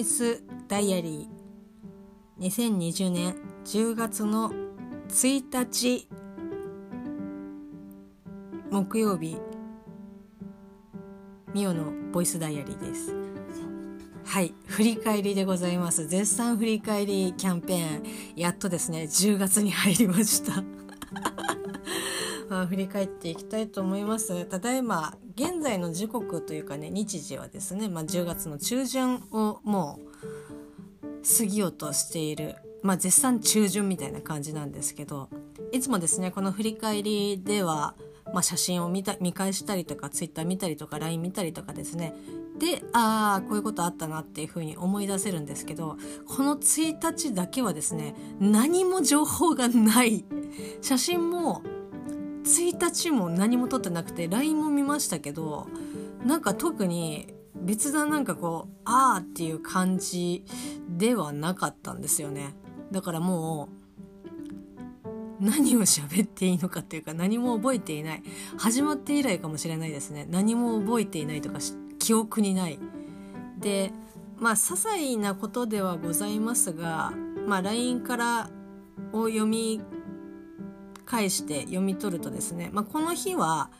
イスダイアリー。2020年10月の1日。木曜日。ミオのボイスダイアリーです。はい。振り返りでございます。絶賛振り返りキャンペーン。やっとですね。10月に入りました。まあ、振り返っていきたいと思います。ただいま現在の時刻というかね日時はですね、まあ、10月の中旬をもう過ぎようとしている、まあ、絶賛中旬みたいな感じなんですけどいつもですねこの振り返りでは、まあ、写真を見た見返したりとか Twitter 見たりとか LINE 見たりとかですねでああこういうことあったなっていうふうに思い出せるんですけどこの1日だけはですね何も情報がない。写真も1日も何も撮ってなくて LINE も見ましたけどなんか特に別ななんかこうあーっていう感じではなかったんですよね。だからもう何を喋っていいのかっていうか何も覚えていない。始まって以来かもしれないですね。何も覚えていないとか記憶にない。でまあ些細なことではございますがまあ LINE からを読み返して読み取るとですね、まあ、この日は、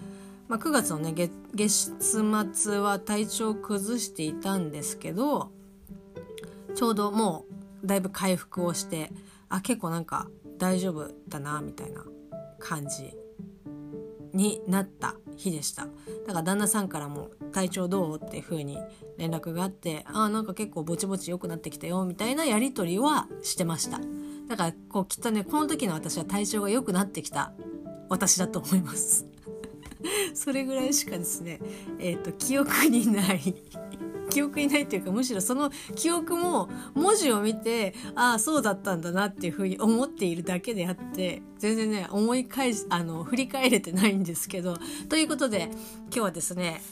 まあ、9月のね月月末は体調を崩していたんですけどちょうどもうだいぶ回復をしてあ結構なんか大丈夫だなみたいな感じになった日でしただから旦那さんからも「体調どう?」っていう風に連絡があって「あなんか結構ぼちぼち良くなってきたよ」みたいなやり取りはしてましただからこうきっとねこの時の私は体調が良くなってきた。私だと思います。それぐらいしかですねえっ、ー、と記憶にない。記憶にないっていうかむしろその記憶も文字を見てああそうだったんだなっていうふうに思っているだけであって全然ね思い返しあの振り返れてないんですけど。ということで今日はですね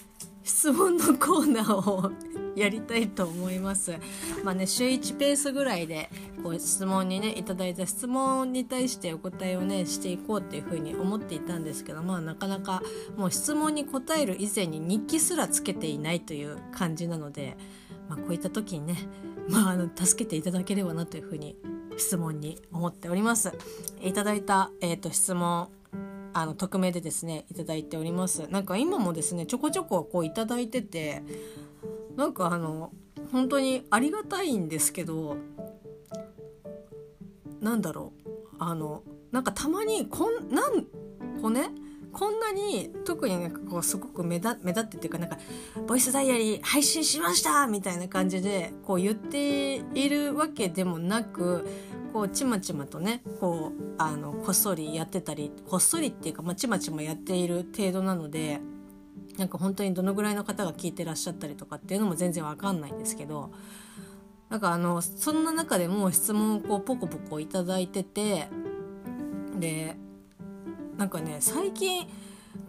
質問のコーナーをやりたいと思います。まあね、週1ペースぐらいで、こう質問にね、いただいた質問に対してお答えをね、していこうっていうふうに思っていたんですけど、まあなかなかもう質問に答える以前に日記すらつけていないという感じなので、まあこういった時にね、まああの、助けていただければなというふうに質問に思っております。いただいた、えっ、ー、と、質問、あの匿名でですねいただいておりますなんか今もですねちょこちょここういただいててなんかあの本当にありがたいんですけどなんだろうあのなんかたまにこんなんこねこんなに特になんかこうすごく目立目立ってっていうかなんか「ボイスダイアリー配信しました!」みたいな感じでこう言っているわけでもなくこうちまちまとねこうあのこっそりやってたりこっそりっていうか、まあ、ちまちまやっている程度なのでなんか本当にどのぐらいの方が聞いてらっしゃったりとかっていうのも全然わかんないんですけどなんかあのそんな中でも質問をこうポコポコ頂いててでなんかね最近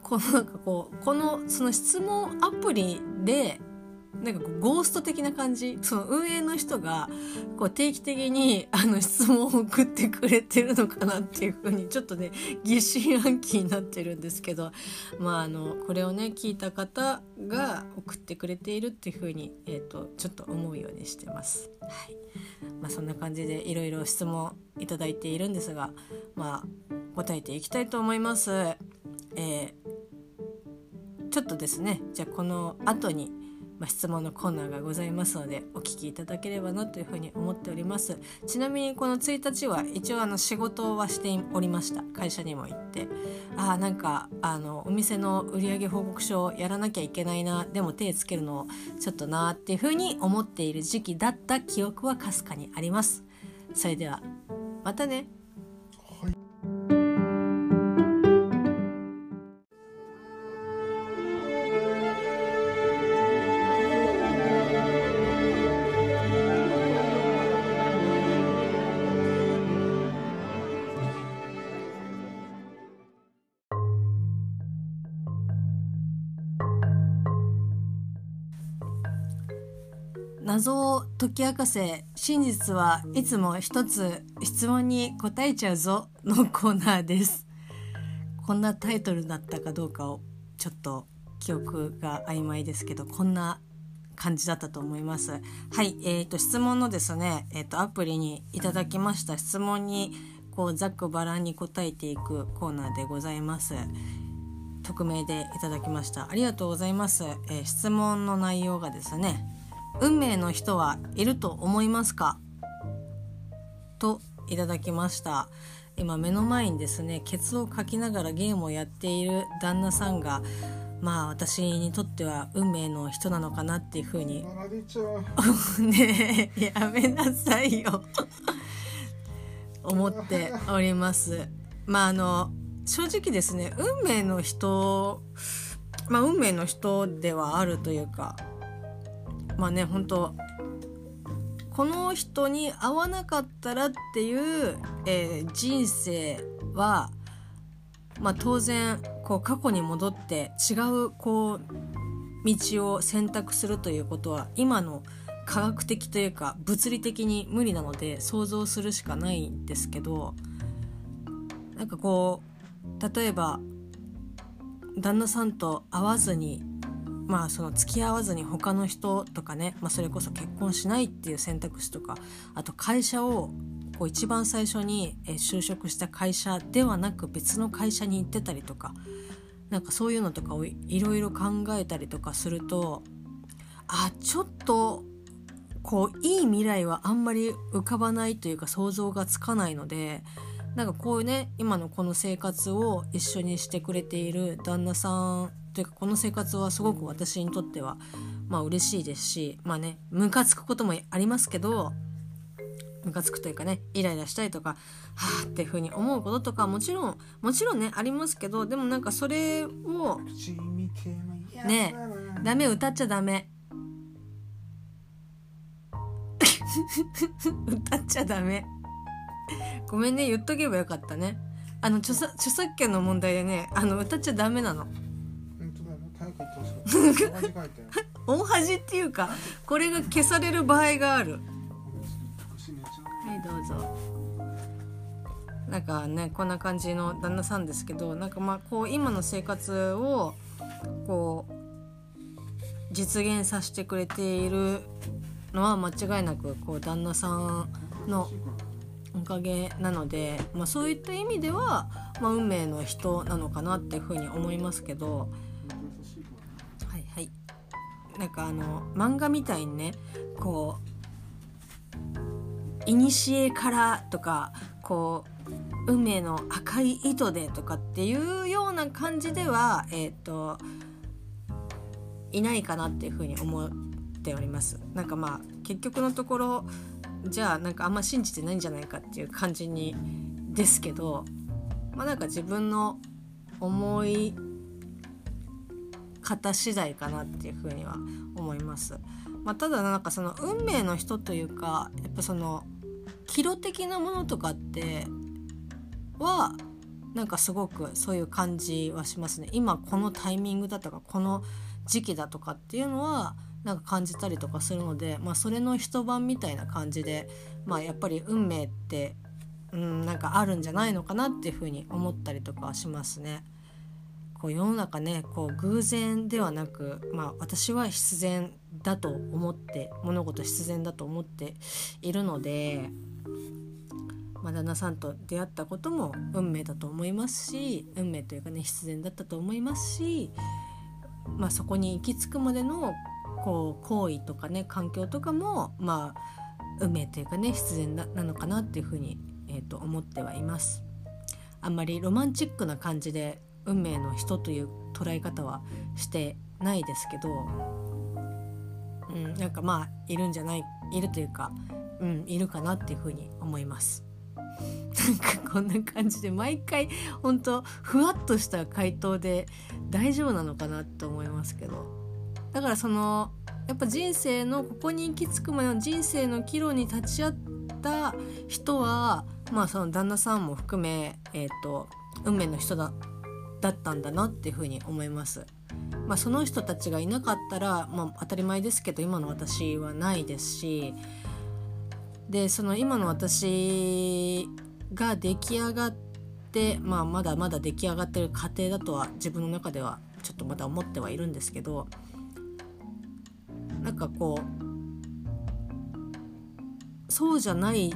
このなんかこうこのその質問アプリでなんかこうゴースト的な感じ？その運営の人がこう定期的にあの質問を送ってくれてるのかなっていうふうにちょっとね疑心暗鬼になってるんですけどまああのこれをね聞いた方が送ってくれているっていうふうに、えーと、ちょっと思うようにしてます。はいまあ、そんな感じでいろいろ質問いただいているんですがまあ答えていきたいと思います。えー、ちょっとですねじゃあこの後にまあ、質問のコーナーがございますのでお聞きいただければなというふうに思っております。ちなみにこの1日は一応あの仕事はしておりました。会社にも行って。ああなんかあのお店の売上報告書をやらなきゃいけないなでも手つけるのちょっとなっていうふうに思っている時期だった記憶はかすかにあります。それではまたね。謎を解き明かせ真実はいつも一つ質問に答えちゃうぞのコーナーですこんなタイトルだったかどうかをちょっと記憶が曖昧ですけどこんな感じだったと思います。はい、えーと、質問のですね、えーと、アプリにいただきました質問にこうざっくばらんに答えていくコーナーでございます。匿名でいただきました。ありがとうございます。えー、質問の内容がですね、運命の人はいると思いますか？といただきました。今目の前にですねケツをかきながらゲームをやっている旦那さんがまあ私にとっては運命の人なのかなっていうふうに。ねえやめなさいよ。思っております。まああの正直ですね運命の人まあ運命の人ではあるというかまあね本当この人に会わなかったらっていう、えー、人生はまあ、当然こう過去に戻って違うこう道を選択するということは今の科学的というか物理的に無理なので想像するしかないんですけどなんかこう例えば旦那さんと会わずにまあその付き合わずに他の人とかね、まあ、それこそ結婚しないっていう選択肢とかあと会社をこう一番最初に就職した会社ではなく別の会社に行ってたりとかなんかそういうのとかをいろいろ考えたりとかするとあちょっとこういい未来はあんまり浮かばないというか想像がつかないのでなんかこういうね今のこの生活を一緒にしてくれている旦那さんというかこの生活はすごく私にとってはまあ嬉しいですしまあねムカつくこともありますけどムカつくというかねイライラしたりとかはあっていうふうに思うこととかもちろんもちろんねありますけどでもなんかそれをねダメ歌っちゃダメ。歌っちゃダメ。ごめんね言っとけばよかったね。あの著作著作権の問題でねあの歌っちゃダメなの大恥っていうかこれが消される場合がある。はいどうぞ。なんかねこんな感じの旦那さんですけどなんかまあこう今の生活をこう実現させてくれているのは間違いなくこう旦那さんのおかげなので、まあ、そういった意味では、まあ、運命の人なのかなっていうふうに思いますけどはい。なんかあの漫画みたいにねこう古からとかこう運命の赤い糸でとかっていうような感じではえっ、ー、といないかなっていうふうに思っております。なんかまあ結局のところじゃあなんかあんま信じてないんじゃないかっていう感じにですけどまあなんか自分の思い方次第かなっていうふうには思います。まあ、ただなんかその運命の人というかやっぱそのキロ的なものとかってはなんかすごくそういう感じはしますね今このタイミングだとかこの時期だとかっていうのはなんか感じたりとかするので、まあ、それの一晩みたいな感じで、まあ、やっぱり運命ってうんなんかあるんじゃないのかなっていうふうに思ったりとかしますね。こう世の中ねこう偶然ではなく、まあ、私は必然だと思って物事必然だと思っているのでまあ、旦那さんと出会ったことも運命だと思いますし運命というかね必然だったと思いますし、まあ、そこに行き着くまでのこう行為とかね環境とかもまあ運命というかね必然なのかなっていうふうに、えー、と思ってはいます。あんまりロマンチックな感じで運命の人という捉え方はしてないですけど、うん、なんかまあいるんじゃないいるというか、うん、いるかなっていうふうに思います。なんかこんな感じで毎回本当ふわっとした回答で大丈夫なのかなって思いますけどだからそのやっぱ人生のここに行き着くまでの人生の岐路に立ち会った人はまあその旦那さんも含め、えーと、運命の人だだったんだなっていうふうに思います。まあ、その人たちがいなかったら、まあ、当たり前ですけど今の私はないですしでその今の私が出来上がって、まあ、まだまだ出来上がってる過程だとは自分の中ではちょっとまだ思ってはいるんですけどなんかこうそうじゃない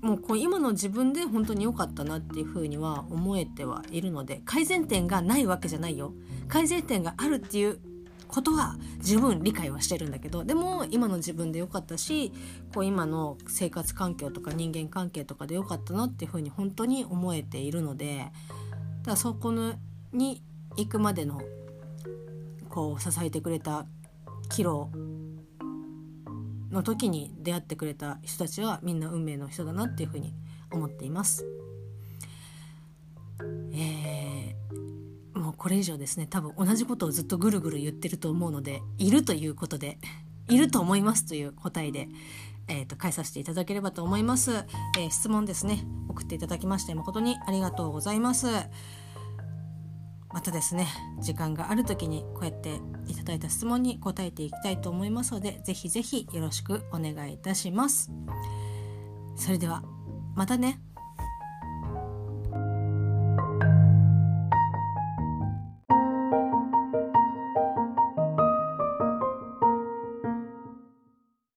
もうこう今の自分で本当に良かったなっていうふうには思えてはいるので改善点がないわけじゃないよ。改善点があるっていうことは十分理解はしてるんだけどでも今の自分で良かったしこう今の生活環境とか人間関係とかで良かったなっていうふうに本当に思えているのでだからそこのに行くまでのこう支えてくれたキロの時に出会ってくれた人たちはみんな運命の人だなっていうふうに思っています。えー、もうこれ以上ですね多分同じことをずっとぐるぐる言ってると思うのでいるということでいると思いますという答えで、えーと、返させていただければと思います、えー、質問ですね送っていただきまして誠にありがとうございます。またですね時間がある時にこうやっていただいた質問に答えていきたいと思いますので是非是非よろしくお願いいたします。それではまたね。